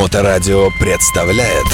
Моторадио представляет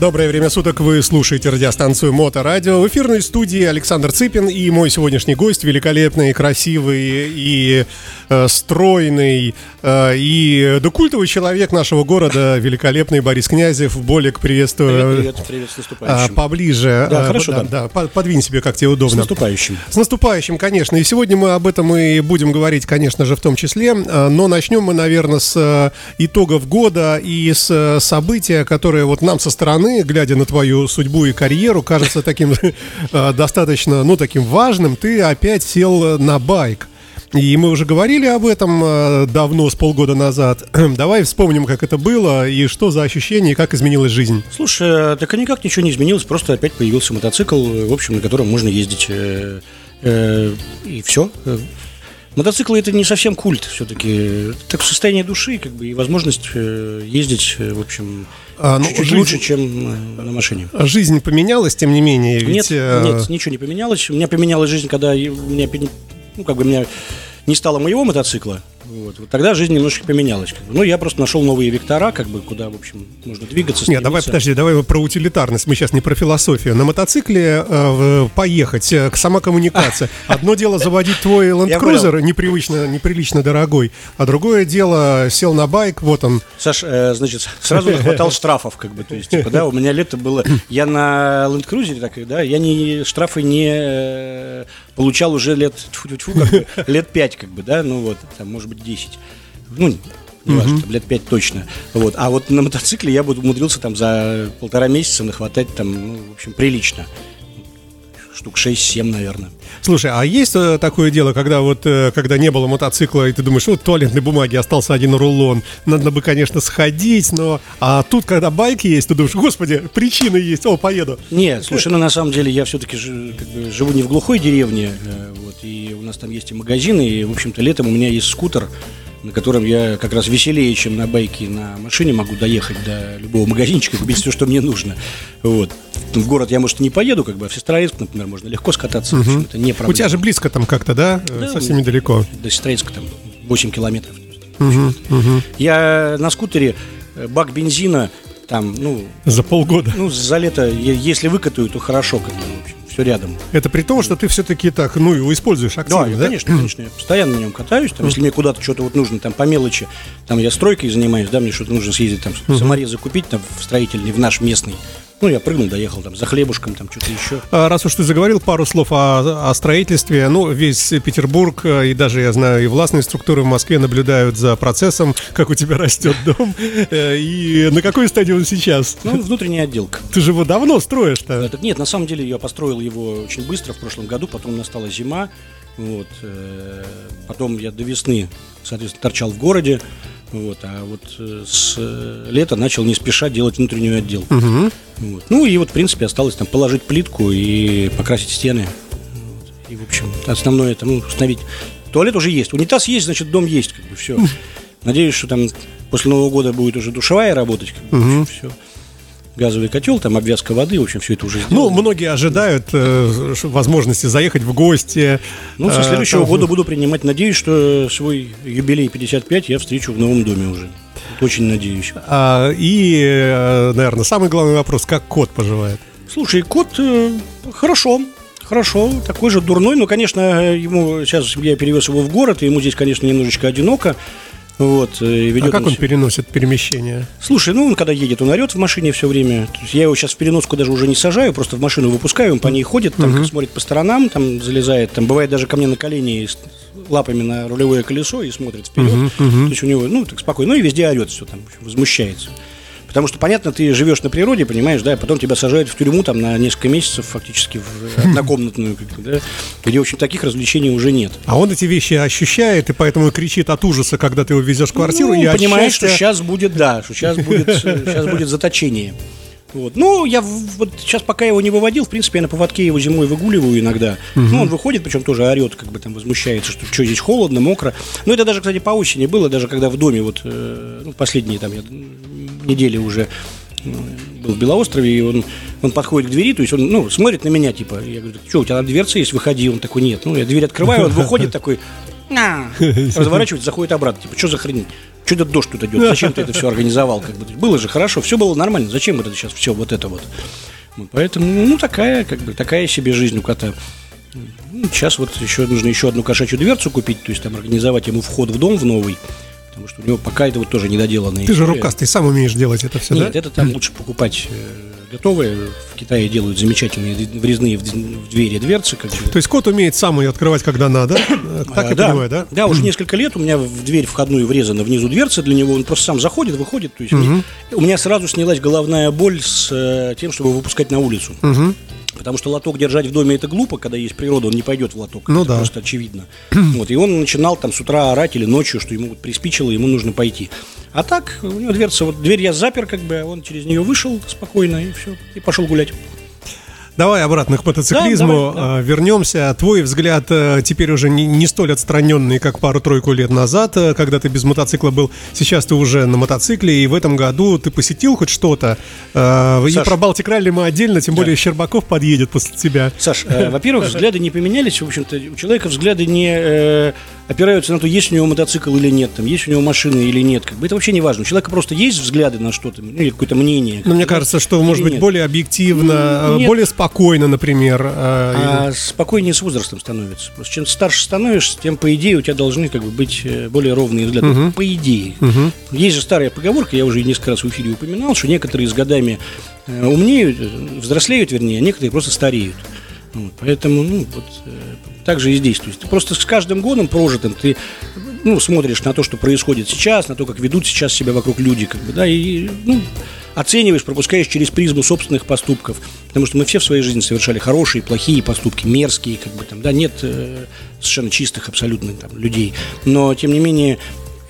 Доброе время суток, вы слушаете радиостанцию Моторадио. В эфирной студии Александр Цыпин и мой сегодняшний гость, великолепный, красивый и э, стройный э, и докультовый человек нашего города, великолепный Борис Князев. Болик, приветствую. Привет, привет, привет, с наступающим. А, поближе. Да, А, хорошо, да. да. да, подвинь себе, как тебе С удобно. наступающим. С наступающим, конечно. И сегодня мы об этом и будем говорить, конечно же, в том числе. А, Но начнем мы, наверное, с э, итогов года и с э, события, которое вот нам со стороны, глядя на твою судьбу и карьеру, кажется таким э, достаточно, ну, таким важным. Ты опять сел на байк. И мы уже говорили об этом э, давно, с полгода назад. Давай вспомним, как это было и что за ощущения, и как изменилась жизнь. Слушай, а так и никак ничего не изменилось, просто опять появился мотоцикл, в общем, на котором можно ездить. э, э, И все. Мотоциклы это не совсем культ все-таки. Так состояние души, как бы, и возможность э, ездить, э, в общем, А, ну, чуть-чуть жизнь- лучше, чем э, на машине. Жизнь поменялась, тем не менее. Ведь, Нет, нет, ничего не поменялось. У меня поменялась жизнь, когда у меня, ну, как бы, у меня не стало моего мотоцикла. Вот, Вот тогда жизнь немножко поменялась. как бы. Ну, я просто нашел новые вектора, как бы, куда, в общем, можно двигаться. Нет, давай, стремиться. подожди, давай про утилитарность. Мы сейчас не про философию. На мотоцикле э, поехать, э, к самокоммуникации. Одно дело заводить твой Land Cruiser, непривычно, неприлично дорогой, а другое дело сел на байк, вот он. Саш, э, значит, сразу хватал штрафов, как бы, то есть, типа, да, у меня лето было, я на Land Cruiser, так, да, я не, штрафы не э, получал уже лет, тьфу-тьфу, как бы, лет 5, как бы, да, ну вот, там, может быть, 10, ну, не важно, там, лет 5 точно, вот, а вот на мотоцикле я бы умудрился там за полтора месяца нахватать там, ну, в общем, прилично, штук 6-7, наверное. Слушай, а есть э, такое дело, когда вот, э, когда не было мотоцикла, и ты думаешь, вот туалетной бумаги остался один рулон, надо бы, конечно, сходить, но... А тут, когда байк есть, ты думаешь, господи, причина есть, о, поеду. Нет, слушай, ну на самом деле я все-таки как бы, живу не в глухой деревне, э, вот, и у нас там есть и магазины, и, в общем-то, летом у меня есть скутер, на котором я как раз веселее, чем на байке на машине могу доехать до любого магазинчика, купить все, что мне нужно. Вот. В город я, может, не поеду, как бы, а в Сестрорецк, например, можно легко скататься, в общем, это не проблема. У тебя же близко там как-то, да? Э, Да, Совсем у- недалеко. До Сестрорецка там 8 километров. Мгм, мгм. Я на скутере э, бак бензина, там, ну, За полгода. ну, за лето, если выкатаю, то хорошо, как бы, в общем, все рядом. Это при том, что ты все-таки так, ну, его используешь Да, активно, я, да? конечно, конечно, я постоянно на нем катаюсь. Там, если мне куда-то что-то вот нужно, там по мелочи, там я стройкой занимаюсь, да, мне что-то нужно съездить, там саморезы купить там в строительный, в наш местный. Ну, я прыгнул, доехал там за хлебушком, там что-то еще. А Раз уж ты заговорил пару слов о, о строительстве, ну, весь Петербург э, и даже, я знаю, и властные структуры в Москве наблюдают за процессом, как у тебя растет дом, Э, и на какой стадии он сейчас? Ну, внутренняя отделка. Ты же его давно строишь-то. Это- нет, на самом деле я построил его очень быстро в прошлом году, потом настала зима, вот, э, потом я до весны, соответственно, торчал в городе, вот, а вот э, с э, лета начал не спеша делать внутреннюю отделку. Мгм. Вот. Ну и вот, в принципе, осталось там положить плитку и покрасить стены. Вот. И, в общем, основное это, ну, установить. Туалет уже есть. Унитаз есть, значит, дом есть, как бы, все. Надеюсь, что там после Нового года будет уже душевая работать, как бы, все. Газовый котел, там обвязка воды, в общем, все это уже Ну, сделано. многие ожидают э, возможности заехать в гости. Ну, со э, следующего там, года буду принимать. Надеюсь, что свой юбилей 55 я встречу в новом доме уже. Очень надеюсь. а, И, наверное, самый главный вопрос, как кот поживает? Слушай, кот э, хорошо. Хорошо, такой же дурной, но, конечно, э, ему сейчас я перевез его в город, и ему здесь, конечно, немножечко одиноко. Вот, э, и А ведет как он себя- переносит перемещение? Слушай, ну он когда едет, он орет в машине все время. То есть я его сейчас в переноску даже уже не сажаю, просто в машину выпускаю, он по ней ходит, там как смотрит по сторонам, там залезает, там бывает даже ко мне на колени с лапами на рулевое колесо и смотрит вперед. То есть у него, ну, так спокойно. Ну и везде орет все там, общем, возмущается. Потому что, понятно, ты живешь на природе, понимаешь, да, а потом тебя сажают в тюрьму там на несколько месяцев фактически в однокомнатную, да, где, в общем, таких развлечений уже нет. А он эти вещи ощущает, и поэтому кричит от ужаса, когда ты его везешь в квартиру, Ну, и понимаешь, что счастья- сейчас будет, да, что сейчас будет, сейчас будет заточение. Вот. Ну, я вот сейчас, пока его не выводил, в принципе, я на поводке его зимой выгуливаю иногда. Ну, он выходит, причем тоже орет, как бы там возмущается, что что здесь холодно, мокро. Ну, это даже, кстати, по осени было, даже когда в доме, вот, э, ну, последние там я, недели уже ну, был в Белоострове, и он, он подходит к двери, то есть он, ну, смотрит на меня, типа, я говорю, что, у тебя дверца есть, выходи, он такой, нет, ну, я дверь открываю, он выходит такой, «На». разворачивается, заходит обратно, типа, что за хрень? Что это дождь тут идет? Зачем ты это все организовал? Как бы, было же хорошо, все было нормально. Зачем это сейчас все вот это вот? Поэтому, ну, такая, как бы, такая себе жизнь у кота. Ну, сейчас вот еще нужно еще одну кошачью дверцу купить, то есть там организовать ему вход в дом в новый. Потому что у него пока это вот тоже недоделанная Ты же рукастый, сам умеешь делать это все, Нет, да? это там лучше покупать э, готовые. В Китае делают замечательные врезные в двери дверцы. Как бы. То есть кот умеет сам ее открывать, когда надо? Так А, я да, понимаю, да? Да, уже несколько лет у меня в дверь входную врезана внизу дверца для него. Он просто сам заходит, выходит. То есть мне- у меня сразу снялась головная боль с э, тем, чтобы выпускать на улицу. Потому что лоток держать в доме это глупо, когда есть природа, он не пойдет в лоток. Ну это да. просто очевидно. вот, и он начинал там с утра орать или ночью, что ему вот приспичило, ему нужно пойти. А так, у него дверца, вот дверь я запер, как бы, а он через нее вышел спокойно и все, и пошел гулять. Давай обратно к мотоциклизму Да, давай, э, вернемся. Твой взгляд э, теперь уже не, не столь отстраненный, как пару-тройку лет назад, э, когда ты без мотоцикла был. Сейчас ты уже на мотоцикле, и в этом году ты посетил хоть что-то. Э, И Саш. про Балтик Ралли мы отдельно, тем более Щербаков подъедет после тебя. Саш, э, во-первых, взгляды не поменялись. В общем-то, у человека взгляды не э, опираются на то, есть у него мотоцикл или нет, там, есть у него машина или нет. Как бы это вообще не важно. У человека просто есть взгляды на что-то, ну, или какое-то мнение. Но мне как бы, кажется, что может быть нет. более объективно, Ну, э, нет. более спокойно, например. э, А спокойнее с возрастом становится. Просто чем старше становишься, тем, по идее, у тебя должны как бы быть э, более ровные взгляды. По идее. Есть же старая поговорка, я уже несколько раз в эфире упоминал, что некоторые с годами э, умнеют, взрослеют, вернее, а некоторые просто стареют. Вот, поэтому, ну, вот так же и здесь. То есть ты просто с каждым годом прожитым ты ну, смотришь на то, что происходит сейчас, на то, как ведут сейчас себя вокруг люди, как бы, да, и ну, оцениваешь, пропускаешь через призму собственных поступков. Потому что мы все в своей жизни совершали хорошие, плохие поступки, мерзкие, как бы там, да, нет э, совершенно чистых абсолютно там людей. Но, тем не менее,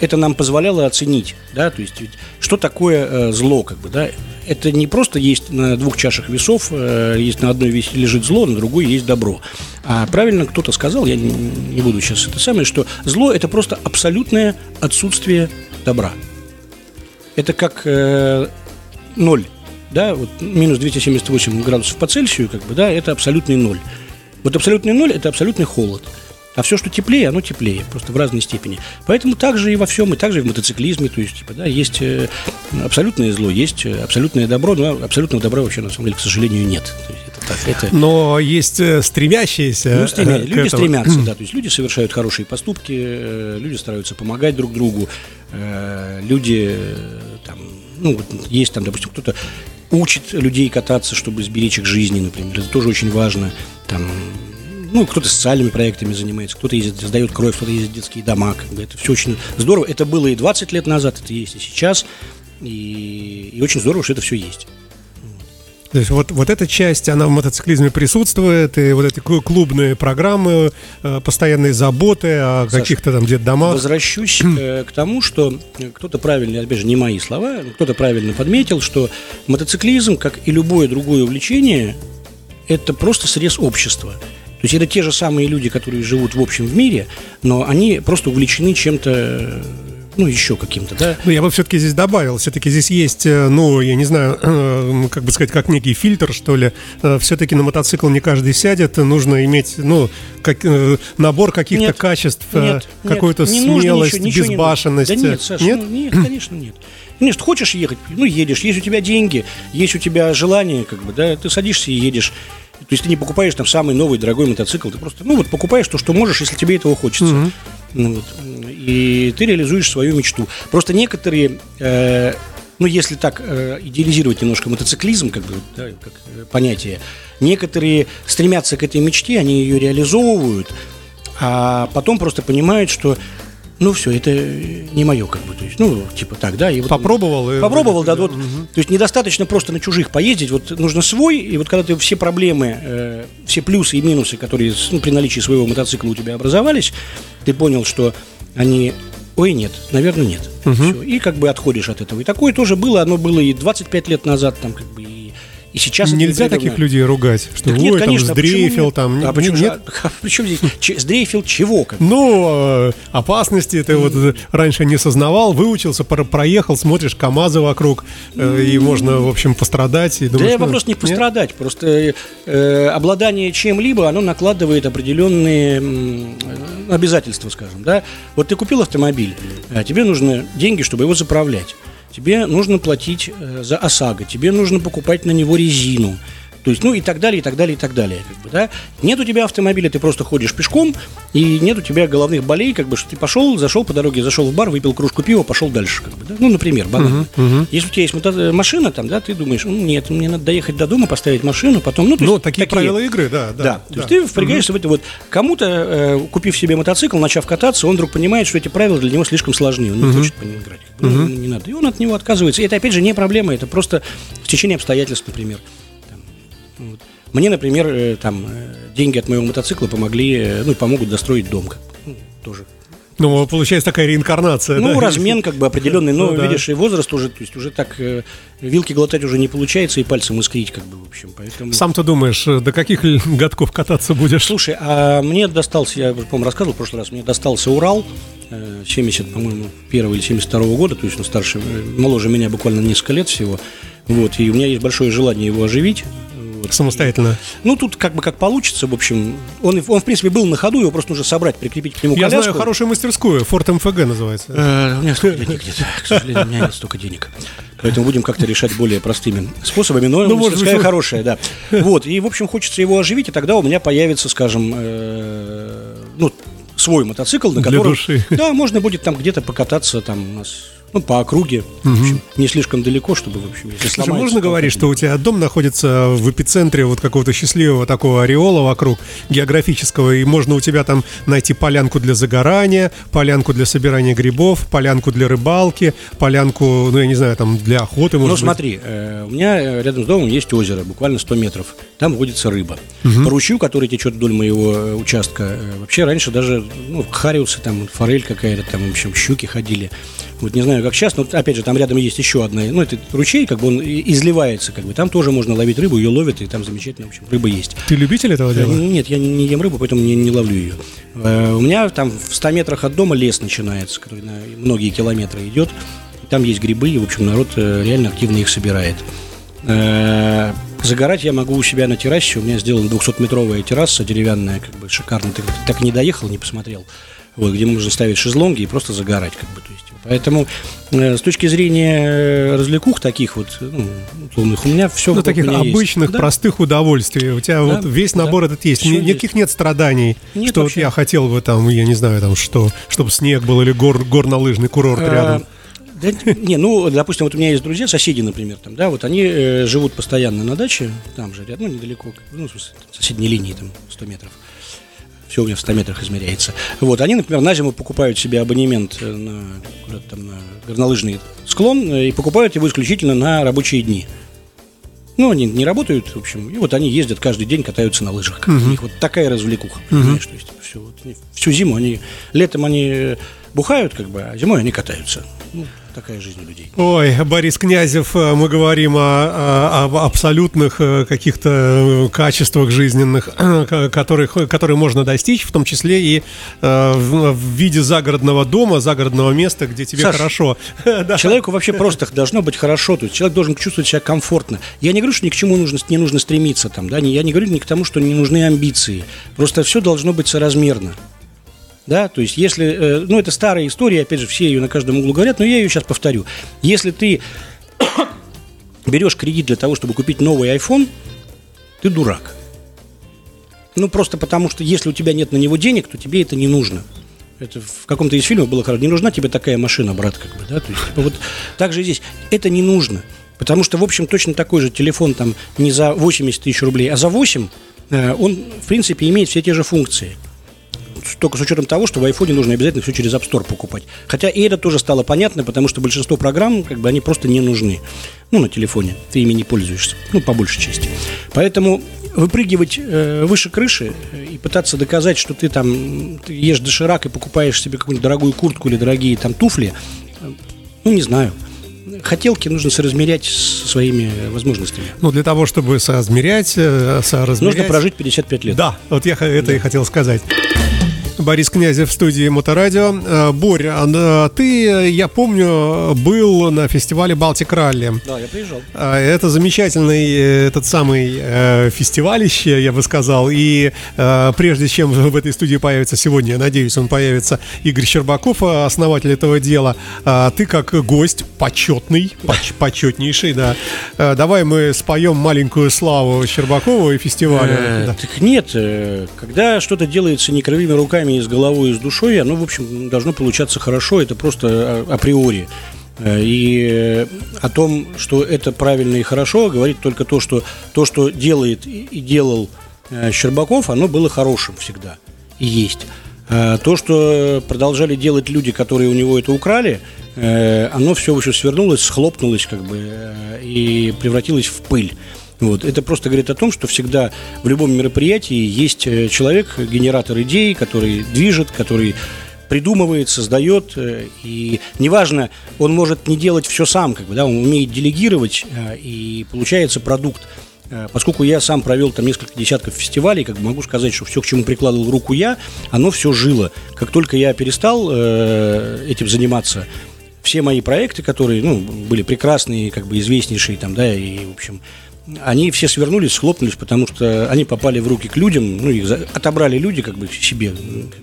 это нам позволяло оценить, да, то есть что такое э, зло, как бы, да, это не просто есть на двух чашах весов, э, есть на одной весе лежит зло, на другой есть добро. А правильно кто-то сказал, я не, не буду сейчас это самое, что зло это просто абсолютное отсутствие добра. Это как э, ноль, да, вот минус 278 градусов по Цельсию, как бы, да, это абсолютный ноль. Вот абсолютный ноль – это абсолютный холод. А все, что теплее, оно теплее, просто в разной степени. Поэтому также и во всем, и также и в мотоциклизме, то есть, типа, да, есть э, абсолютное зло, есть э, абсолютное добро, но абсолютного добра вообще, на самом деле, к сожалению, нет. То есть, это так, это... Но есть э, стремящиеся. Ну, стремя- люди этому. стремятся, да, то есть люди совершают хорошие поступки, люди стараются помогать друг другу, люди там, ну, вот есть там, допустим, кто-то учит людей кататься, чтобы сберечь их жизни, например, это тоже очень важно, там, ну, кто-то социальными проектами занимается, кто-то ездит, сдает кровь, кто-то ездит в детские дома, как бы. Это все очень здорово, это было и 20 лет назад, это есть и сейчас, и, и очень здорово, что это все есть. То есть вот, вот эта часть, она в мотоциклизме присутствует, и вот эти клу- клубные программы, э, постоянные заботы о каких-то там детдомах. Возвращусь э, к тому, что э, кто-то правильно, опять же, не мои слова, кто-то правильно подметил, что мотоциклизм, как и любое другое увлечение, это просто срез общества. То есть это те же самые люди, которые живут в общем в мире, но они просто увлечены чем-то, ну, еще каким-то, да. Ну, я бы все-таки здесь добавил, все-таки здесь есть, э, ну, я не знаю, э, как бы сказать, как некий фильтр, что ли. Все-таки на мотоцикл не каждый сядет, нужно иметь, ну, как, э, набор каких-то Нет, качеств, э, Нет, нет, какую-то не нужно смелость, ничего- ничего не безбашенность. нужно. Да нет, Саша, Нет? ну, нет, конечно, нет. Нет, хочешь ехать, ну едешь. Есть у тебя деньги, есть у тебя желание, как бы, да, ты садишься и едешь. То есть ты не покупаешь там самый новый дорогой мотоцикл, ты просто, ну вот покупаешь то, что можешь, если тебе этого хочется. Ну, вот. И ты реализуешь свою мечту. Просто некоторые, э, ну если так э, идеализировать немножко мотоциклизм, как бы, да, как э, понятие, некоторые стремятся к этой мечте, они ее реализовывают, а потом просто понимают, что ну все, это не мое, как бы, то есть, ну, типа так, да. И вот, Попробовал и- Попробовал, да, вот, то есть недостаточно просто на чужих поездить, вот нужно свой, и вот когда ты все проблемы, э, все плюсы и минусы, которые ну, при наличии своего мотоцикла у тебя образовались, ты понял, что они, ой, нет, наверное, нет. Всё, и как бы отходишь от этого. И такое тоже было, оно было и 25 лет назад, там, как бы, и, И сейчас Нельзя таких людей ругать, что Так нет, ой, конечно, там а сдрейфил, нет? там. А почему, нет? а причем здесь Ч- сдрейфил чего? Как? Ну, опасности ты вот э, раньше не сознавал, выучился, про- проехал, смотришь КАМАЗы вокруг, э, и можно, в общем, пострадать. И Да думаешь, ну, вопрос не нет? пострадать, просто э, обладание чем-либо, оно накладывает определенные э, обязательства, скажем, да. Вот ты купил автомобиль, а тебе нужны деньги, чтобы его заправлять. Тебе нужно платить э, за ОСАГО, тебе нужно покупать на него резину. То есть, ну и так далее, и так далее, и так далее. Как бы, да? Нет у тебя автомобиля, ты просто ходишь пешком, и нет у тебя головных болей, как бы, что ты пошел, зашел по дороге, зашел в бар, выпил кружку пива, пошел дальше. Как бы, да? Ну, например, банально. Если у тебя есть мото- машина, там, да, ты думаешь, ну, нет, мне надо доехать до дома, поставить машину, потом, ну, то Ну, есть такие, правила игры, да. Да, да, то есть ты впрягаешься в это вот. Кому-то, э, купив себе мотоцикл, начав кататься, он вдруг понимает, что эти правила для него слишком сложны, он не хочет по ним играть. Как бы, ну, не надо. И он от него отказывается. И это, опять же, не проблема, это просто стечение обстоятельств, например. Вот. Мне, например, э, там, э, деньги от моего мотоцикла помогли, э, ну, помогут достроить дом. как. Ну, тоже. Ну, получается такая реинкарнация, Ну, да? размен как бы определенный, но, Ну, да. видишь, и возраст уже, то есть уже так э, вилки глотать уже не получается, и пальцем искрить, как бы, в общем, поэтому... Сам ты думаешь, до каких годков кататься будешь? Слушай, а мне достался, я, по-моему, рассказывал в прошлый раз, мне достался Урал э, 70, по-моему, первого или 72 года, то есть он старше, моложе меня буквально несколько лет всего. Вот, и у меня есть большое желание его оживить. Вот. Самостоятельно. Ну, тут как бы как получится, в общем. Он, он, в принципе, был на ходу, его просто нужно собрать, прикрепить к нему Я коляску. знаю хорошую мастерскую, Форт МФГ называется. Э, У меня столько денег нет, к сожалению, у меня нет столько денег. Поэтому будем как-то решать более простыми способами, но Ну, мастерская быть, хорошая, да. Вот, и, в общем, хочется его оживить, и тогда у меня появится, скажем, э, ну, свой мотоцикл, на Для котором... души. Да, можно будет там где-то покататься, там, у нас, ну, по округе, в общем, не слишком далеко, чтобы, в общем, если Слушай, можно говорить, что у тебя дом находится в эпицентре вот какого-то счастливого такого ореола вокруг географического, и можно у тебя там найти полянку для загорания, полянку для собирания грибов, полянку для рыбалки, полянку, ну, я не знаю, там для охоты, может Ну, быть. смотри, э, у меня э, рядом с домом есть озеро, буквально 100 метров. Там водится рыба. По ручью, который течет вдоль моего э, участка, э, вообще раньше даже ну, хариусы, там, форель какая-то, там, в общем, щуки ходили. Вот не знаю, как сейчас, но, опять же, там рядом есть еще одна, ну, это ручей, как бы он изливается, как бы. Там тоже можно ловить рыбу, ее ловят, и там замечательно, в общем, рыба есть. Ты любитель этого Э, дела? Нет, я не, ем рыбу, поэтому не, не ловлю ее. Э, У меня там в 100 метрах от дома лес начинается, который на многие километры идет. Там есть грибы, и, в общем, народ э, реально активно их собирает. Загорать я могу у себя на террасе. У меня сделана 200-метровая терраса деревянная, как бы шикарно. Ты так и не доехал, не посмотрел. Вот, где можно ставить шезлонги и просто загорать, как бы, то есть. Поэтому э, с точки зрения э, развлекух таких вот, ну, условных, у меня все Ну, таких обычных, простых удовольствий. У тебя вот весь да. набор этот есть. Есть. Никаких нет страданий, Нет что вот я хотел бы там, я не знаю, там что, чтобы снег был или гор, горнолыжный курорт рядом. А, да, не, ну, допустим, вот у меня есть друзья, соседи, например, там, да, вот они э, живут постоянно на даче, там же, рядом, ну, недалеко, ну, в смысле, соседней линии, там, 100 метров. Все у меня в 100 метрах измеряется. Вот, они, например, на зиму покупают себе абонемент э, на, там, на горнолыжный склон э, и покупают его исключительно на рабочие дни. Ну, они не работают, в общем, и вот они ездят каждый день, катаются на лыжах. Бы. У них вот такая развлекуха, понимаешь, то есть всю, вот всю зиму они, летом они бухают, как бы, а зимой они катаются. Ну, такая жизнь у людей. Ой, Борис Князев, э, мы говорим о, о- об абсолютных э, каких-то э, качествах жизненных, ко- которых, которые можно достичь, в том числе и э, в, в виде загородного дома, загородного места, где тебе Саш, хорошо. Человеку вообще просто должно быть хорошо, то есть человек должен чувствовать себя комфортно. Я не говорю, что ни к чему нужно, не нужно стремиться, там, да, я не говорю ни к тому, что не нужны амбиции. Просто все должно быть соразмерно. Да, то есть если, э, ну это старая история, опять же, все ее на каждом углу говорят, но я ее сейчас повторю. Если ты берешь кредит для того, чтобы купить новый iPhone, ты дурак. Ну, просто потому что если у тебя нет на него денег, то тебе это не нужно. Это в каком-то из фильмов было хорошо. Не нужна тебе такая машина, брат, как бы, да? То есть, типа, вот так же здесь. Это не нужно. Потому что, в общем, точно такой же телефон там не за 80 тысяч рублей, а за 8, э, он, в принципе, имеет все те же функции. Только с учетом того, что в айфоне нужно обязательно все через App Store покупать. Хотя и это тоже стало понятно, потому что большинство программ, как бы, они просто не нужны. Ну, на телефоне. Ты ими не пользуешься. Ну, по большей части. Поэтому выпрыгивать э, выше крыши э, и пытаться доказать, что ты там ты ешь доширак и покупаешь себе какую-нибудь дорогую куртку или дорогие там туфли, э, ну, не знаю. Хотелки нужно соразмерять со своими возможностями. Ну, для того, чтобы соразмерять, э, соразмерять... Нужно прожить 55 лет. Да, вот я это и хотел сказать. Борис Князев в студии Моторадио. Э, Борь, а, э, ты, э, я помню, был на фестивале Балтик Ралли. Да, я приезжал. Это замечательный этот самый фестивалище, я бы сказал. И прежде чем в этой студии появится сегодня, я надеюсь, он появится Игорь Щербаков, основатель этого дела. Ты как гость почетный, поч- почетнейший, да. Давай мы споем маленькую славу Щербакову и фестиваля. Нет, когда что-то делается не кривыми руками, и с головой, и с душой, оно, в общем, должно получаться хорошо, это просто а- априори. Э, И э, о том, что это правильно и хорошо, говорит только то, что то, что делает и делал э, Щербаков, оно было хорошим всегда и есть. То, что продолжали делать люди, которые у него это украли, оно все еще свернулось, схлопнулось как бы и превратилось в пыль. Вот. Это просто говорит о том, что всегда в любом мероприятии есть э, человек, генератор идей, который движет, который придумывает, создает, э, и неважно, он может не делать все сам, как бы, да, он умеет делегировать, э, и получается продукт. Поскольку я сам провел там несколько десятков фестивалей, как бы могу сказать, что все, к чему прикладывал руку я, оно все жило. Как только я перестал э, этим заниматься, все мои проекты, которые, ну, были прекрасные, как бы известнейшие там, да, и, в общем, они все свернулись, схлопнулись, потому что они попали в руки к людям, ну, их отобрали люди, как бы, себе,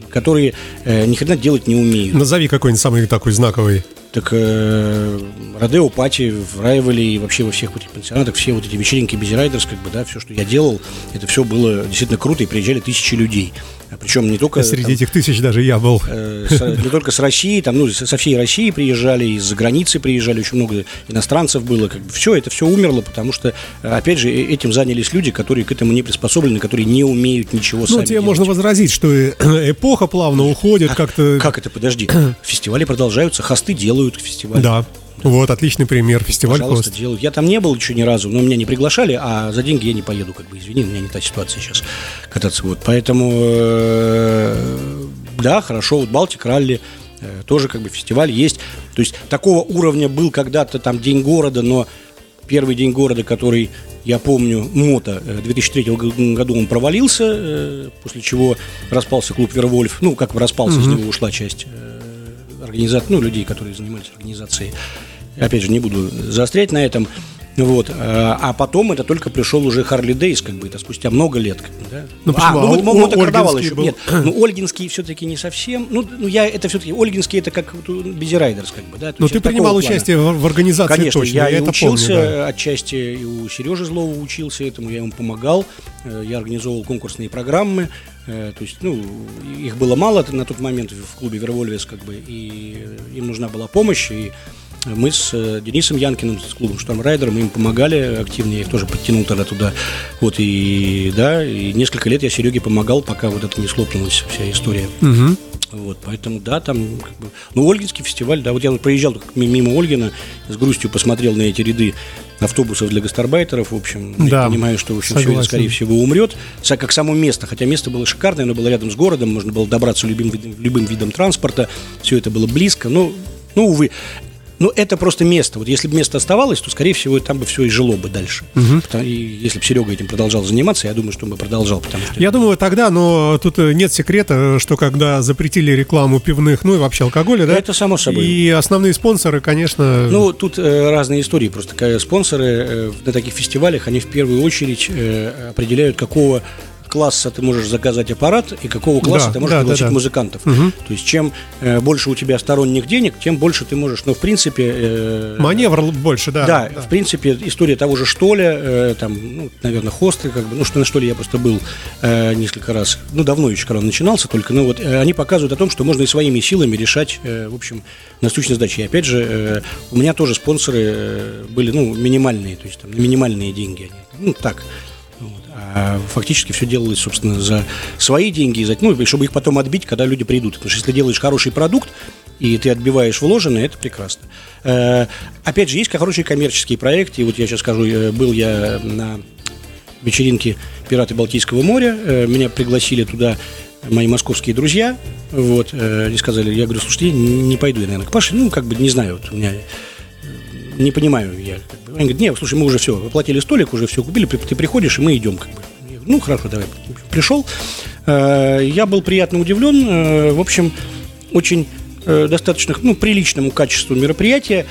которые э, ни хрена делать не умеют. Назови какой-нибудь самый такой знаковый. Так э, Родео Пати в Райвеле и вообще во всех вот этих пансионатах, все вот эти вечеринки Busy Riders, как бы, да, все, что я делал, это все было действительно круто, и приезжали тысячи людей. Причем не только... Среди там, этих тысяч даже я был. э, с- не только с России, там, ну, со всей России приезжали, из-за границы приезжали, очень много иностранцев было, как бы все, это все умерло, потому что, э, опять же, э- этим занялись люди, которые к этому не приспособлены, которые не умеют ничего Ну, сами тебе делать. можно возразить, что э, эпоха плавно уходит как-то. Как это, подожди, фестивали продолжаются, хосты делают фестиваль. Да. Вот, отличный пример. Фестиваль Пожалуйста, Хост. делают. Я там не был еще ни разу, но меня не приглашали, а за деньги я не поеду, как бы, извини, у меня не та ситуация сейчас кататься вот. Поэтому, э, да, хорошо, вот Балтик ралли, э, тоже как бы фестиваль есть. То есть такого уровня был когда-то там День города, но первый День города, который я помню, мото, э, 2003 г- году он провалился, э, после чего распался клуб Вервольф, ну, как бы распался, из него ушла часть организаций, ну, людей, которые занимались организацией. Опять же, не буду заострять на этом. Вот. А а потом это только пришел уже Харли Дейс, как бы это спустя много лет. Как бы, да? Ну, почему? а, ну, А вот О- мотокарнавал Ольгинский еще. был. Нет, ну, Ольгинский все-таки не совсем. Ну, ну, я это все-таки, Ольгинский это как Бизи Райдерс, как бы, да. то Но есть ты принимал плана. участие в, в организации Конечно, точно, я, и это учился помню. да. отчасти, и у Сережи Злова учился этому, я ему помогал, э, я организовывал конкурсные программы, э, то есть, ну, их было мало на тот момент в клубе Вервольвес, как бы, и им нужна была помощь, и мы с э, Денисом Янкиным, с клубом Штормрайдер, мы им помогали активно, я их тоже подтянул тогда туда, вот, и, да, и несколько лет я Сереге помогал, пока вот это не слопнулась вся история. Мгм. Вот, поэтому, да, там, как бы, ну, Ольгинский фестиваль, да, вот я проезжал только ми- мимо Ольгина, с грустью посмотрел на эти ряды автобусов для гастарбайтеров, в общем, Да, я понимаю, что, в общем, все это, согласен. скорее всего, умрет, как само место, хотя место было шикарное, оно было рядом с городом, можно было добраться любым, любым видом транспорта, все это было близко, но, ну, увы, ну, это просто место. Вот если бы место оставалось, то, скорее всего, там бы все и жило бы дальше. Потому- И если бы Серега этим продолжал заниматься, я думаю, что он бы продолжал, потому что... Я думаю, тогда, но тут э, нет секрета, что когда запретили рекламу пивных, ну и вообще алкоголя, да? Это само собой. И основные спонсоры, конечно... Ну, тут э, разные истории. Просто э, спонсоры э, на таких фестивалях, они в первую очередь э, определяют, какого класса ты можешь заказать аппарат и какого класса Да, ты можешь да, да, пригласить да. музыкантов. Мгм. То есть, чем э, больше у тебя сторонних денег, тем больше ты можешь, ну, в принципе... э, Маневр больше, да. да, в принципе, история того же Штоля, э, там, ну, наверное, Хосты, как бы, ну, что на Штоле я просто был э, несколько раз, ну, давно еще, когда он начинался только, но вот э, они показывают о том, что можно и своими силами решать, э, в общем, насущные задачи. И опять же, э, у меня тоже спонсоры э, были, ну, минимальные, то есть там, на минимальные деньги они, ну, так. А фактически все делалось, собственно, за свои деньги, за, ну, чтобы их потом отбить, когда люди придут. Потому что если делаешь хороший продукт, и ты отбиваешь вложенное, это прекрасно. Э, опять же, есть хорошие коммерческие проекты. И вот я сейчас скажу, э, был я на вечеринке «Пираты Балтийского моря». Э, меня пригласили туда мои московские друзья. Вот, они сказали, я говорю, слушайте, не пойду я, наверное, к Паше. Ну, как бы, не знаю, вот у меня не понимаю я. Они говорят, нет, слушай, мы уже все, оплатили столик, уже все купили, ты приходишь, и мы идем. Как бы. Ну, хорошо, давай. Пришел, э, я был приятно удивлен, э, в общем, очень э, достаточно, ну, приличному качеству мероприятия.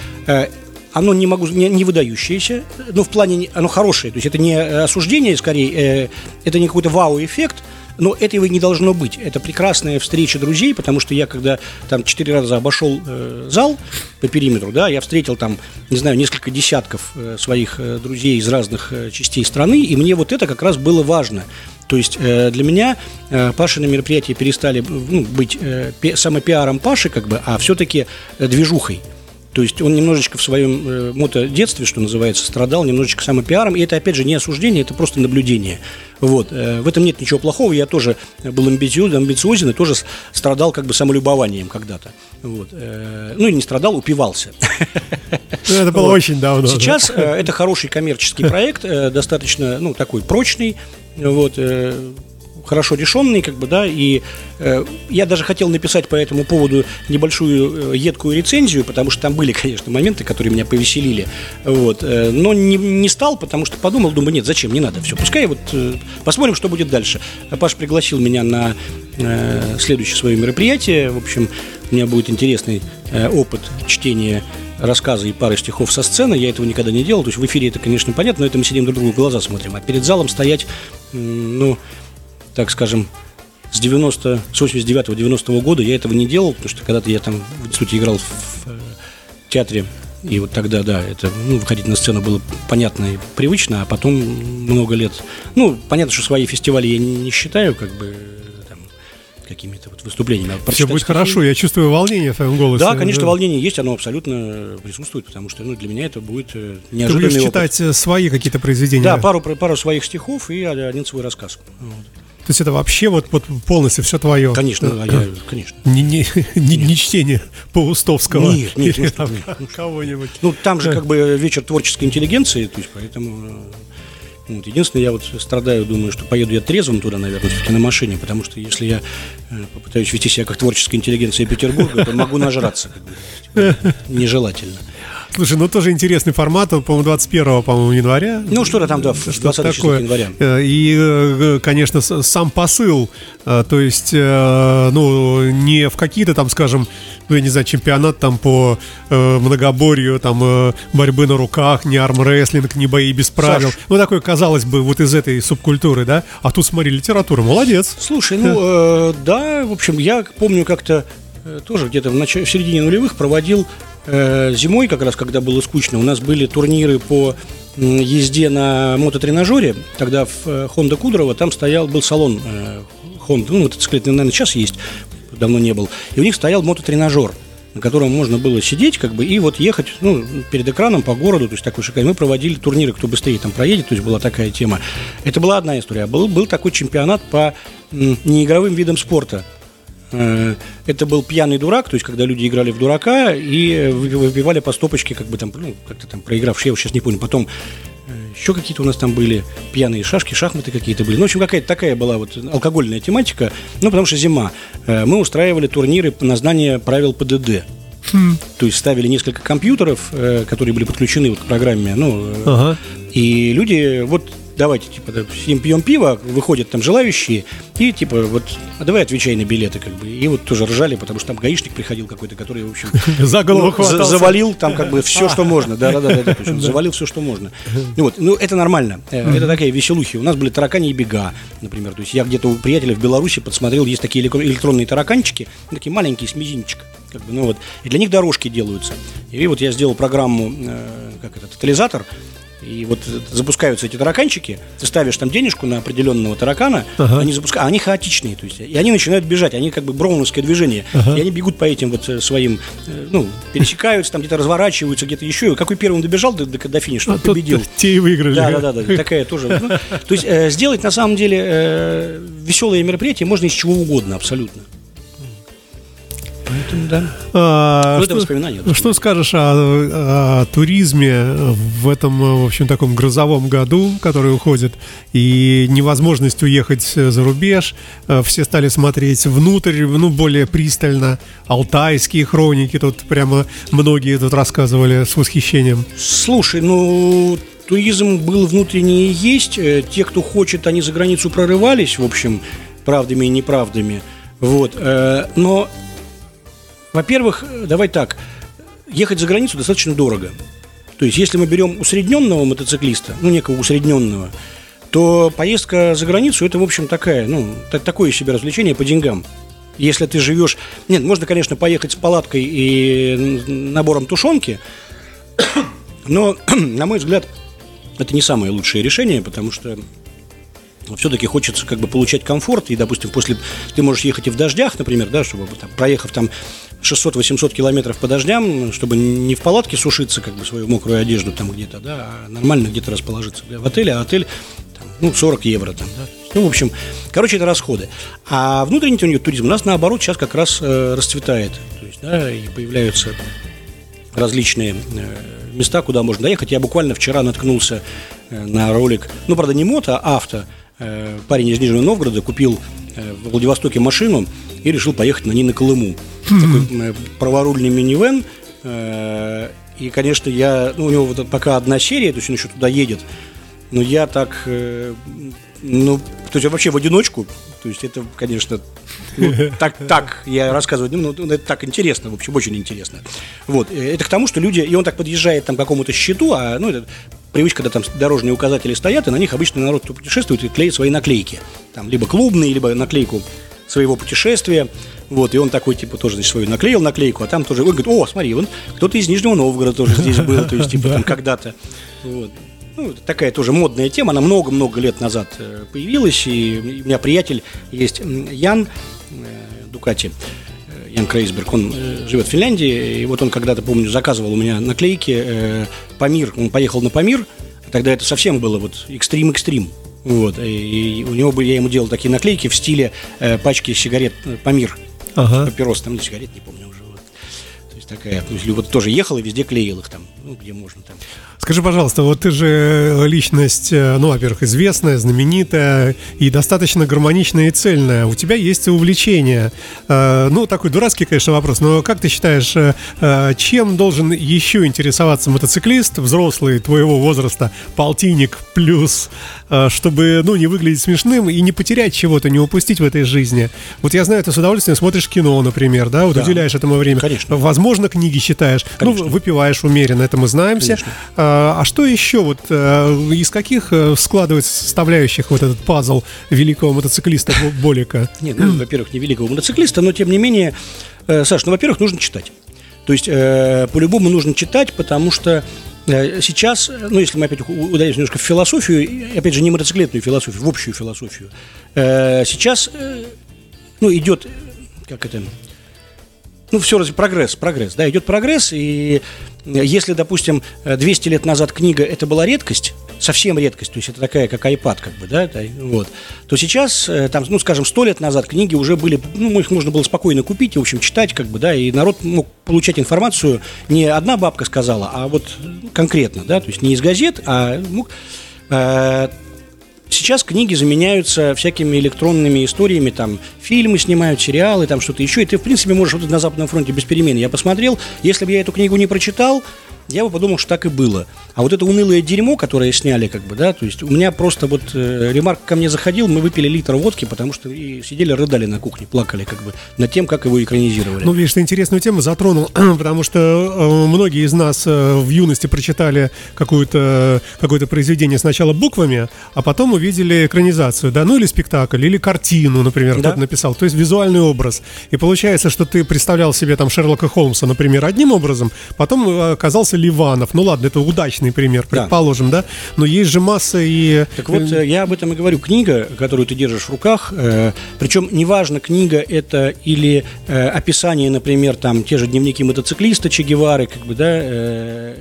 Оно не могу не, не выдающееся, но в плане оно хорошее, то есть это не осуждение, скорее, это не какой-то вау-эффект, но этого и не должно быть. Это прекрасная встреча друзей, потому что я, когда там четыре раза обошел э, зал по периметру, да, я встретил там, не знаю, несколько десятков э, своих э, друзей из разных э, частей страны, и мне вот это как раз было важно. То есть э, для меня э, Пашины мероприятия перестали ну, быть э, пи- самопиаром Паши, как бы, а все-таки э, движухой. То есть он немножечко в своем э, мотодетстве, что называется, страдал немножечко самопиаром. И это, опять же, не осуждение, это просто наблюдение. Вот. Э, в этом нет ничего плохого. Я тоже был амбициозен, амбициозен и тоже страдал как бы самолюбованием когда-то. Вот. Э, ну, и не страдал, упивался. Ну, это было вот. очень давно. Сейчас? Э, это хороший коммерческий проект, э, достаточно, ну, такой прочный. Вот. Э, хорошо решенный, как бы, да, и э, я даже хотел написать по этому поводу небольшую э, едкую рецензию, потому что там были, конечно, моменты, которые меня повеселили, вот, э, но не, не стал, потому что подумал, думаю, нет, зачем, не надо, все, пускай вот э, посмотрим, что будет дальше. Паш пригласил меня на э, следующее свое мероприятие, в общем, у меня будет интересный э, опыт чтения рассказы и пары стихов со сцены. Я этого никогда не делал. То есть в эфире это, конечно, понятно, но это мы сидим друг другу в глаза смотрим. А перед залом стоять, ну, так скажем, с 90, с 89-90 года я этого не делал, потому что когда-то я там в институте играл в, э, театре, и вот тогда, да, это, ну, выходить на сцену было понятно и привычно, а потом много лет, ну, понятно, что свои фестивали я не, не считаю, как бы, какими-то вот выступлениями. А Все будет стихи. хорошо, я чувствую волнение в твоем голосе. Да, конечно, да. волнение есть, оно абсолютно присутствует, потому что, ну, для меня это будет э, неожиданный Ты будешь опыт. читать свои какие-то произведения? Да, пару, пару своих стихов и один свой рассказ. Вот. То есть это вообще вот, вот полностью все твое? Конечно, да, я, конечно. Не, не, не, не чтение Паустовского? Нет, нет, нет, там, нет. Кого-нибудь. Ну, там же как бы вечер творческой интеллигенции, то есть поэтому... Э, вот. Единственное, я вот страдаю, думаю, что поеду я трезвым туда, наверное, все-таки на машине, потому что если я э, попытаюсь вести себя как творческая интеллигенция Петербурга, то могу нажраться. Как бы, нежелательно. Слушай, ну тоже интересный формат, по-моему, 21 по-моему, января. Ну, что-то там, да, 20 такое. января. Э, и, э, конечно, сам посыл, э, то есть, ну, не в какие-то там, скажем, ну, я не знаю, чемпионат там по многоборью, там, борьбы на руках, не армрестлинг, не бои без правил. Саш. Ну, такой, казалось бы, вот из этой субкультуры, да? А тут, смотри, литература, молодец. Слушай, ну, да, в общем, я помню как-то тоже где-то в, нач... в середине нулевых проводил зимой, как раз когда было скучно, у нас были турниры по езде на мототренажере. Тогда в э, Honda Кудрово там стоял, был салон э, Honda, ну, мотоциклетный, наверное, сейчас есть, давно не был. И у них стоял мототренажер на котором можно было сидеть, как бы, и вот ехать, ну, перед экраном по городу, то есть такой шикарный. Мы проводили турниры, кто быстрее там проедет, то есть была такая тема. Это была одна история. А был, был такой чемпионат по неигровым видам спорта. Э, это был пьяный дурак, то есть когда люди играли в дурака и выбивали по стопочке, как бы там, ну, как-то там проигравшие, я сейчас не помню. Потом э, еще какие-то у нас там были пьяные шашки, шахматы какие-то были. Ну, в общем, какая-то такая была вот алкогольная тематика. Ну, потому что зима. Э, мы устраивали турниры на знание правил ПДД. Хм. То есть ставили несколько компьютеров, которые были подключены вот к программе. Ну, ага. и люди вот давайте, типа, да, всем пьем пиво, выходят там желающие, и, типа, вот, а давай отвечай на билеты, как бы. И вот тоже ржали, потому что там гаишник приходил какой-то, который, в общем... За голову ну, Завалил там как бы все, что можно. Да-да-да, завалил все, что можно. Вот, ну, это нормально. Э, это такая веселухи. У нас были таракани и бега, например. То есть я где-то у приятеля в Беларуси подсмотрел, есть такие электронные тараканчики, такие маленькие, с мизинчик. Как бы, ну вот. И для них дорожки делаются. И вот я сделал программу, э, как это, тотализатор, и вот запускаются эти тараканчики, ты ставишь там денежку на определенного таракана, ага. они запускают, а они хаотичные, то есть, и они начинают бежать, они как бы броуновское движение, ага. и они бегут по этим вот э, своим, э, ну, пересекаются, там где-то разворачиваются, где-то еще, и какой первым добежал до, до, до финиша, а победил. Те и выиграли. Да, да, да, да, такая тоже. Ну, то есть, э, сделать на самом деле э, веселое мероприятие можно из чего угодно, абсолютно. Поэтому, да. А, что, воспоминания. что скажешь о, о туризме в этом, в общем, таком грозовом году, который уходит, и невозможность уехать за рубеж? Э, Все стали смотреть внутрь, ну, более пристально. Алтайские хроники тут прямо многие тут рассказывали с восхищением. Слушай, ну, туризм был внутренний и есть. Э, Те, кто хочет, они за границу прорывались, в общем, правдами и неправдами. Вот. э, Но, во-первых, э, давай так, ехать за границу достаточно дорого. То есть, если мы берем усредненного мотоциклиста, ну, некого усредненного, то поездка за границу это, в общем, такая, ну, та- такое себе развлечение по деньгам. Если ты живешь... Нет, можно, конечно, поехать с палаткой и набором тушенки, но, на мой взгляд, это не самое лучшее решение, потому что все-таки хочется как бы получать комфорт, и, допустим, после ты можешь ехать и в дождях, например, да, чтобы там, проехав там 600-800 километров по дождям, чтобы не в палатке сушиться как бы свою мокрую одежду там где-то, да, а нормально где-то расположиться в отеле, а отель там, ну, 40 евро там, да. Ну, в общем, короче, это расходы. А внутренний туризм у нас, наоборот, сейчас как раз э, расцветает. То есть, да, и появляются различные э, места, куда можно доехать. Я буквально вчера наткнулся э, на ролик, ну, правда, не мото, а авто. Э, Парень из Нижнего Новгорода купил э, в Владивостоке машину и решил поехать на ней на Колыму. Такой э, праворульный минивэн. э, И, конечно, я... Ну, у него вот пока одна серия, то есть он еще туда едет. Но я так... э, Ну, то есть вообще в одиночку. То есть это, конечно, ну, так, так я рассказываю, ну, ну, это так интересно, в общем, очень интересно. Вот, это к тому, что люди, и он так подъезжает там к какому-то счету, а, ну, это привычка, когда там дорожные указатели стоят, и на них обычно народ, кто путешествует, и клеит свои наклейки. Там либо клубные, либо наклейку своего путешествия. Вот, и он такой, типа, тоже, значит, свою наклеил наклейку, а там тоже, он говорит, о, смотри, он кто-то из Нижнего Новгорода тоже здесь был, то есть, типа, там когда-то. Вот. Ну, такая тоже модная тема, она много-много лет назад э, появилась, и у меня приятель есть Ян э, Дукати, э, Ян Крейсберг, он живет в Финляндии, и вот он когда-то, помню, заказывал у меня наклейки э, Памир, он поехал на Памир, тогда это совсем было вот экстрим-экстрим, вот, и, и у него были, я ему делал такие наклейки в стиле э, пачки сигарет э, Памир, Ага. папирос, там, не сигарет, не помню уже, вот. То есть такая, то есть вот тоже ехал и везде клеил их там, ну, где можно там. Скажи, пожалуйста, вот ты же личность, э, ну, во-первых, известная, знаменитая и достаточно гармоничная и цельная. У тебя есть увлечение. Э, Ну, такой дурацкий, конечно, вопрос, но как ты считаешь, чем должен еще интересоваться мотоциклист, взрослый твоего возраста, полтинник плюс, чтобы, ну, не выглядеть смешным и не потерять чего-то, не упустить в этой жизни? Вот я знаю, ты с удовольствием смотришь кино, например, да, вот Да. уделяешь этому время. Конечно. Возможно, книги читаешь. Конечно. Ну, выпиваешь умеренно, это мы знаем все. Конечно. А а что еще вот э, из каких э, складывается составляющих вот этот пазл великого мотоциклиста Бо- Болика? Нет, ну, во-первых, не великого мотоциклиста, но тем не менее, э, Саш, ну, во-первых, нужно читать. То есть, э, по-любому нужно читать, потому что э, сейчас, э, ну, если мы опять ударимся немножко в философию, опять же, не мотоциклетную философию, в общую философию, э, сейчас, э, ну, идет, как это, ну, все, раз- прогресс, прогресс, да, идет прогресс, и если, допустим, э, 200 лет назад книга это была редкость, совсем редкость, то есть это такая, как iPad, как бы, да, вот, то сейчас, э, там, ну, скажем, 100 лет назад книги уже были, ну, их можно было спокойно купить, и, в общем, читать, как бы, да, и народ мог получать информацию, не одна бабка сказала, а вот конкретно, да, то есть не из газет, а, ну, э, Сейчас книги заменяются всякими электронными историями, там фильмы снимают, сериалы, там что-то еще, и ты, в принципе, можешь вот на Западном фронте без перемен. Я посмотрел, если бы я эту книгу не прочитал, я бы подумал, что так и было. А вот это унылое дерьмо, которое сняли, как бы, да, то есть у меня просто вот э, ремарк ко мне заходил, мы выпили литр водки, потому что и сидели, рыдали на кухне, плакали, как бы, над тем, как его экранизировали. Ну, видишь, ты интересную тему затронул, потому что э, многие из нас э, в юности прочитали какое-то какое произведение сначала буквами, а потом увидели экранизацию, да, ну или спектакль, или картину, например, Да. кто-то написал, то есть визуальный образ. И получается, что ты представлял себе там Шерлока Холмса, например, одним образом, потом э, оказался Ливанов. Ну ладно, это удачный пример, Да. предположим, да, но есть же масса и... Так вот, э, я об этом и говорю. Книга, которую ты держишь в руках, э, причем неважно, книга это или э, описание, например, там, те же дневники мотоциклиста Че Гевары, как бы, да, э,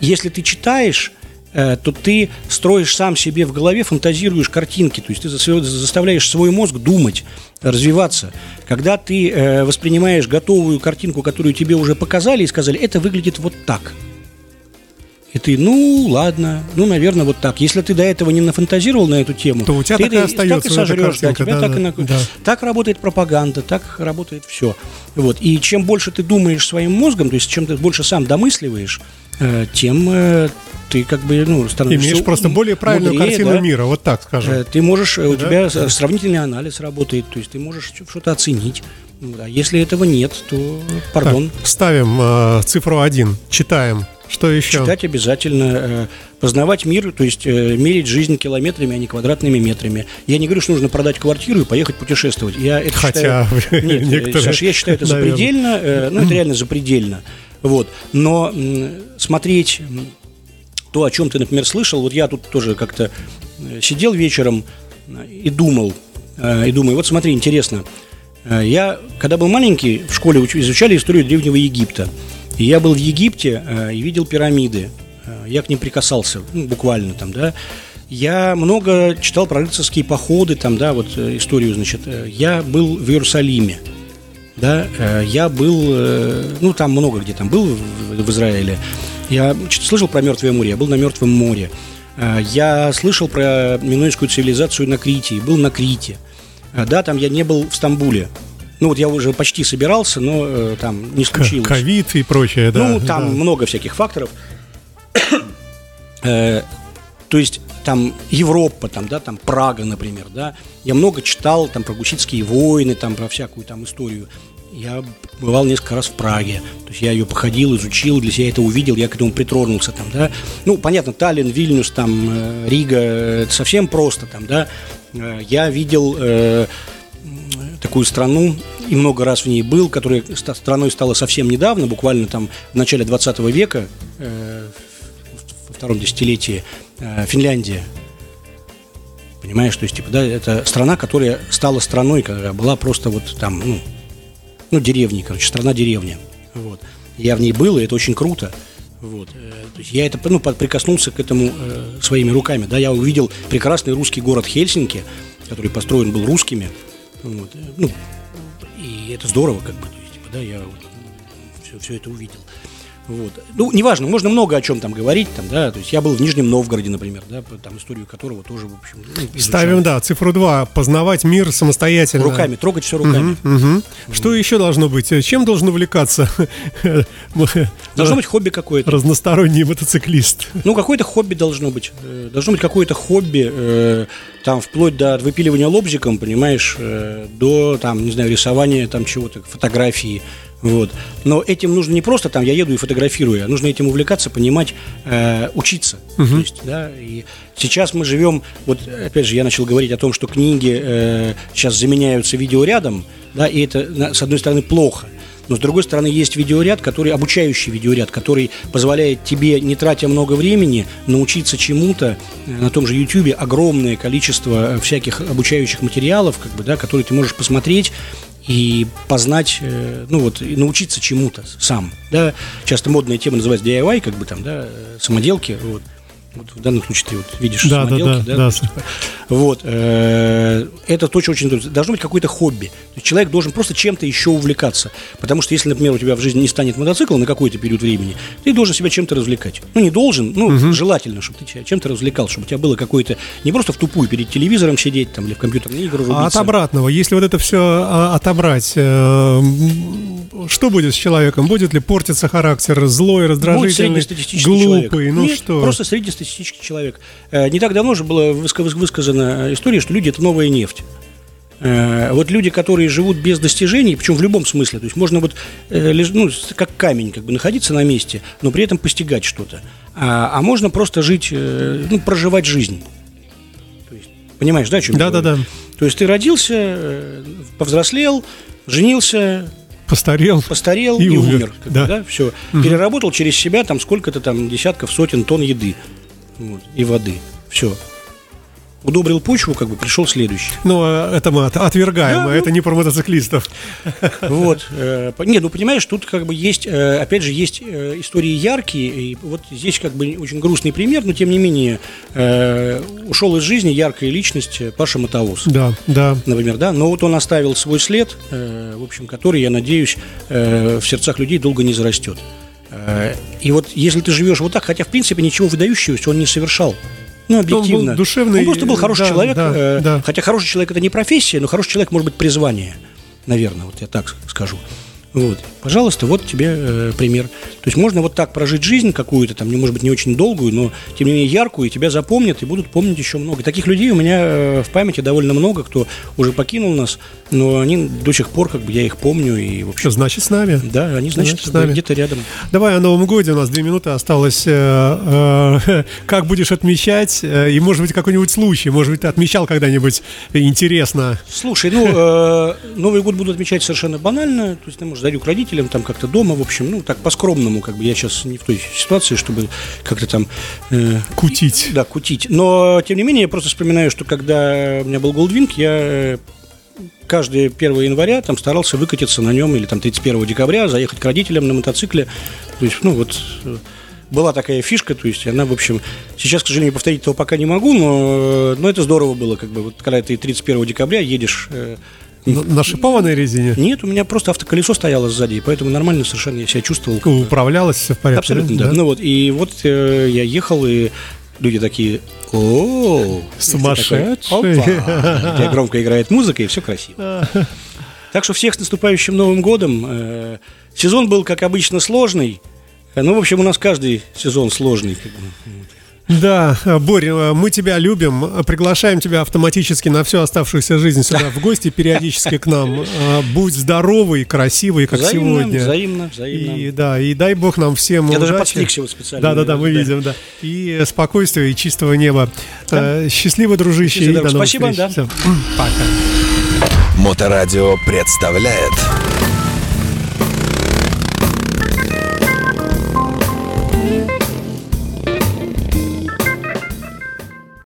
если ты читаешь, то ты строишь сам себе в голове, фантазируешь картинки, то есть ты заставляешь свой мозг думать, развиваться. Когда ты э, воспринимаешь готовую картинку, которую тебе уже показали и сказали, это выглядит вот так – и ты, ну, ладно, ну, наверное, вот так. Если ты до этого не нафантазировал на эту тему, то у тебя ты так и остается так и сожрешь, да, тебя да, так, да, и на... да. так работает пропаганда, так работает все. Вот. И чем больше ты думаешь своим мозгом, то есть чем ты больше сам домысливаешь, э, тем э, ты как бы ну, становишься Имеешь просто более правильную мудрее, картину да? мира, вот так скажем. Э, Ты можешь, э, у Да? тебя с- сравнительный анализ работает, то есть ты можешь что-то оценить. Да, если этого нет, то, пардон, Так, ставим э, цифру один, читаем. Что еще? Читать обязательно, э, познавать мир, то есть э, мерить жизнь километрами, а не квадратными метрами. Я не говорю, что нужно продать квартиру и поехать путешествовать. Я это Хотя считаю... Нет, э, некоторые, Саша, я считаю это наверное. запредельно, ну это реально запредельно. Вот. Но смотреть то, о чем ты, например, слышал, вот я тут тоже как-то сидел вечером и думал, и думаю, вот смотри, интересно, я, когда был маленький, в школе уч- изучали историю Древнего Египта. И я был в Египте э, и видел пирамиды. Э, Я к ним прикасался, ну, буквально там, да. Я много читал про рыцарские походы, там, да, вот э, историю, значит. Я был в Иерусалиме, да, я был, ну, там много где там был в, Израиле. Я слышал про Мертвое море, я был на Мертвом море. Я слышал про минойскую цивилизацию на Крите, был на Крите. Да, там я не был в Стамбуле. Ну, вот я уже почти собирался, но э, там не случилось. Ковид и прочее, да. Ну, там да. много всяких факторов. Э, То есть там Европа, там, да, там Прага, например, да. Я много читал там про гуситские войны, там про всякую там историю. Я бывал несколько раз в Праге. То есть я ее походил, изучил, для себя это увидел, я к этому притронулся там, да. Ну, понятно, Таллин, Вильнюс, там, э, Рига, э, это совсем просто там, да. Я видел э, такую страну и много раз в ней был, которая страной стала совсем недавно, буквально там в начале 20 века, э, во втором десятилетии, э, Финляндия. Понимаешь, то есть, типа, да, это страна, которая стала страной, которая была просто вот там, ну, ну, деревней, короче, страна-деревня. Вот. Я в ней был, и это очень круто. Вот. э, То есть я это, ну, прикоснулся к этому э, своими руками. Да, я увидел прекрасный русский город Хельсинки, который построен был русскими. Вот. э, Ну, и это здорово, как бы, типа, да, я все, все это увидел. Вот. Ну, неважно, можно много о чем там говорить, там, да, то есть я был в Нижнем Новгороде, например, да, там историю которого тоже, в общем, ну. Ставим, да, цифру 2. Познавать мир самостоятельно. Руками, трогать все руками. Мгм. Что еще должно быть? Чем должен увлекаться Должно быть хобби какое-то. разносторонний мотоциклист? Ну, какое-то хобби должно быть. Э, Должно быть какое-то хобби, э, там, вплоть до выпиливания лобзиком, понимаешь, э, до, там, не знаю, рисования там чего-то, фотографии. Вот. Но этим нужно не просто там я еду и фотографирую, а нужно этим увлекаться, понимать, э, учиться. То есть, да, и сейчас мы живем, вот опять же, я начал говорить о том, что книги э, сейчас заменяются видеорядом, да, и это, с одной стороны, плохо. Но с другой стороны, есть видеоряд, который обучающий видеоряд, который позволяет тебе, не тратя много времени, научиться чему-то. Э, На том же YouTube огромное количество всяких обучающих материалов, как бы, да, которые ты можешь посмотреть и познать, э, ну вот, и научиться чему-то сам. Да? Часто модная тема называется DIY, как бы там, да, э, самоделки. Вот. Вот в данном случае ты вот видишь Да, да, самоделки, да, да. есть, типа, Вот. э, Это точно очень. Должно быть какое-то хобби. Человек должен просто чем-то еще увлекаться. Потому что если, например, у тебя в жизни не станет мотоцикла на какой-то период времени, ты должен себя чем-то развлекать. Ну, не должен, ну, желательно, чтобы ты себя чем-то развлекал, чтобы у тебя было какое-то, не просто в тупую перед телевизором сидеть там или в компьютерные игры А от рубиться. обратного, если вот это все отобрать, э, что будет с человеком? Будет ли портиться характер, злой, раздражительный, среднестатистический человек. глупый? Ну Нет, что? просто среднестатистический человек. Э, Не так давно же была выска- высказана история, что люди – это новая нефть. Э, Вот люди, которые живут без достижений, причем в любом смысле, то есть можно вот, э, ну, как камень, как бы находиться на месте, но при этом постигать что-то. А, а можно просто жить, ну, проживать жизнь. То есть, понимаешь, да, о чем я Да-да-да. говорю? То есть ты родился, повзрослел, женился, Постарел. постарел И и, умер, умер. как бы, да. да, все. Переработал через себя там сколько-то там десятков, сотен тонн еды вот, и воды. Все. удобрил почву, как бы пришел следующий. Ну, э, это мы от- отвергаем, Да, а это не про мотоциклистов. Вот. э, Не, ну понимаешь, тут как бы есть, э, опять же, есть э, истории яркие, и вот здесь как бы очень грустный пример, но тем не менее ушел из жизни яркая личность Паша Мотовоз. Да, да. Например, да, но вот он оставил свой след, в общем, который, я надеюсь, в сердцах людей долго не зарастет. Э, и вот если ты живешь вот так, хотя в принципе ничего выдающегося он не совершал. Ну, объективно. был душевный, Он просто был хороший да, человек. да, э, да. Хотя хороший человек это не профессия, но хороший человек может быть призвание. Наверное, вот я так скажу. Вот. Пожалуйста, вот тебе э, пример. То есть можно вот так прожить жизнь какую-то, там, не может быть не очень долгую, но тем не менее яркую, и тебя запомнят, и будут помнить еще много. Таких людей у меня э, в памяти довольно много, кто уже покинул нас, но они до сих пор, как бы я их помню, и в общем, Значит, с нами. да, они, значит, Значит, с нами. где-то рядом. Давай о Новом Годе, у нас две минуты осталось. Э, э, Как будешь отмечать? Э, И, может быть, какой-нибудь случай? Может быть, ты отмечал когда-нибудь интересно? Слушай, ну, э, Новый год буду отмечать совершенно банально. То есть, ну, может, дарю к родителям, там как-то дома, в общем, ну, так по-скромному, как бы я сейчас не в той ситуации, чтобы как-то там... э, Кутить. Да, кутить. Но, тем не менее, я просто вспоминаю, что когда у меня был Goldwing, я э, каждое 1 января там старался выкатиться на нем, или там 31 декабря, заехать к родителям на мотоцикле. То есть, ну, вот... э, Была такая фишка, то есть она, в общем, сейчас, к сожалению, повторить этого пока не могу, но, но это здорово было, как бы, вот когда ты 31 декабря едешь э, На шипованной резине? нет, у меня просто автоколесо стояло сзади, поэтому нормально совершенно я себя чувствовал. Управлялось все в порядке? Абсолютно, да. Ну вот, и вот э, я ехал, и люди такие, о Сумасшедший. Где громко играет музыка, и все красиво. Так что всех с наступающим Новым годом. Э, Сезон был, как обычно, сложный. Э, Ну, в общем, у нас каждый сезон сложный. Да, Боря, мы тебя любим, приглашаем тебя автоматически на всю оставшуюся жизнь сюда в гости, периодически к нам. А, Будь здоровый, красивый, как Взаимно, сегодня. взаимно, взаимно. И да, и дай бог нам всем Я даже удачи. подстригся вот специально. Да, да, да, мы Да. видим, да. И спокойствия, и чистого неба. Э, Счастливо, дружище, Счастливо, и до новых спасибо, встреч. да. Всё. Пока. Моторадио представляет